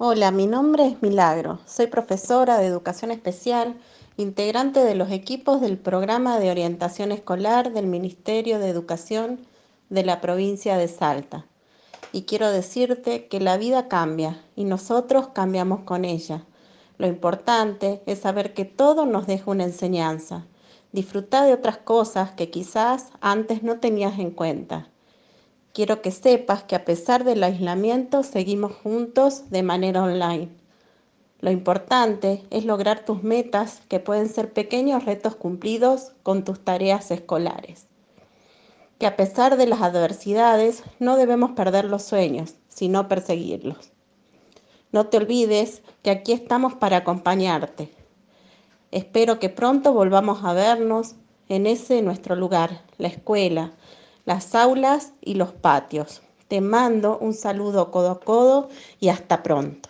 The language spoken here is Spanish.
Hola, mi nombre es Milagro. Soy profesora de educación especial, integrante de los equipos del programa de orientación escolar del Ministerio de Educación de la provincia de Salta. Y quiero decirte que la vida cambia y nosotros cambiamos con ella. Lo importante es saber que todo nos deja una enseñanza. Disfruta de otras cosas que quizás antes no tenías en cuenta. Quiero que sepas que a pesar del aislamiento seguimos juntos de manera online. Lo importante es lograr tus metas que pueden ser pequeños retos cumplidos con tus tareas escolares. Que a pesar de las adversidades no debemos perder los sueños, sino perseguirlos. No te olvides que aquí estamos para acompañarte. Espero que pronto volvamos a vernos en ese nuestro lugar, la escuela, las aulas y los patios. Te mando un saludo codo a codo y hasta pronto.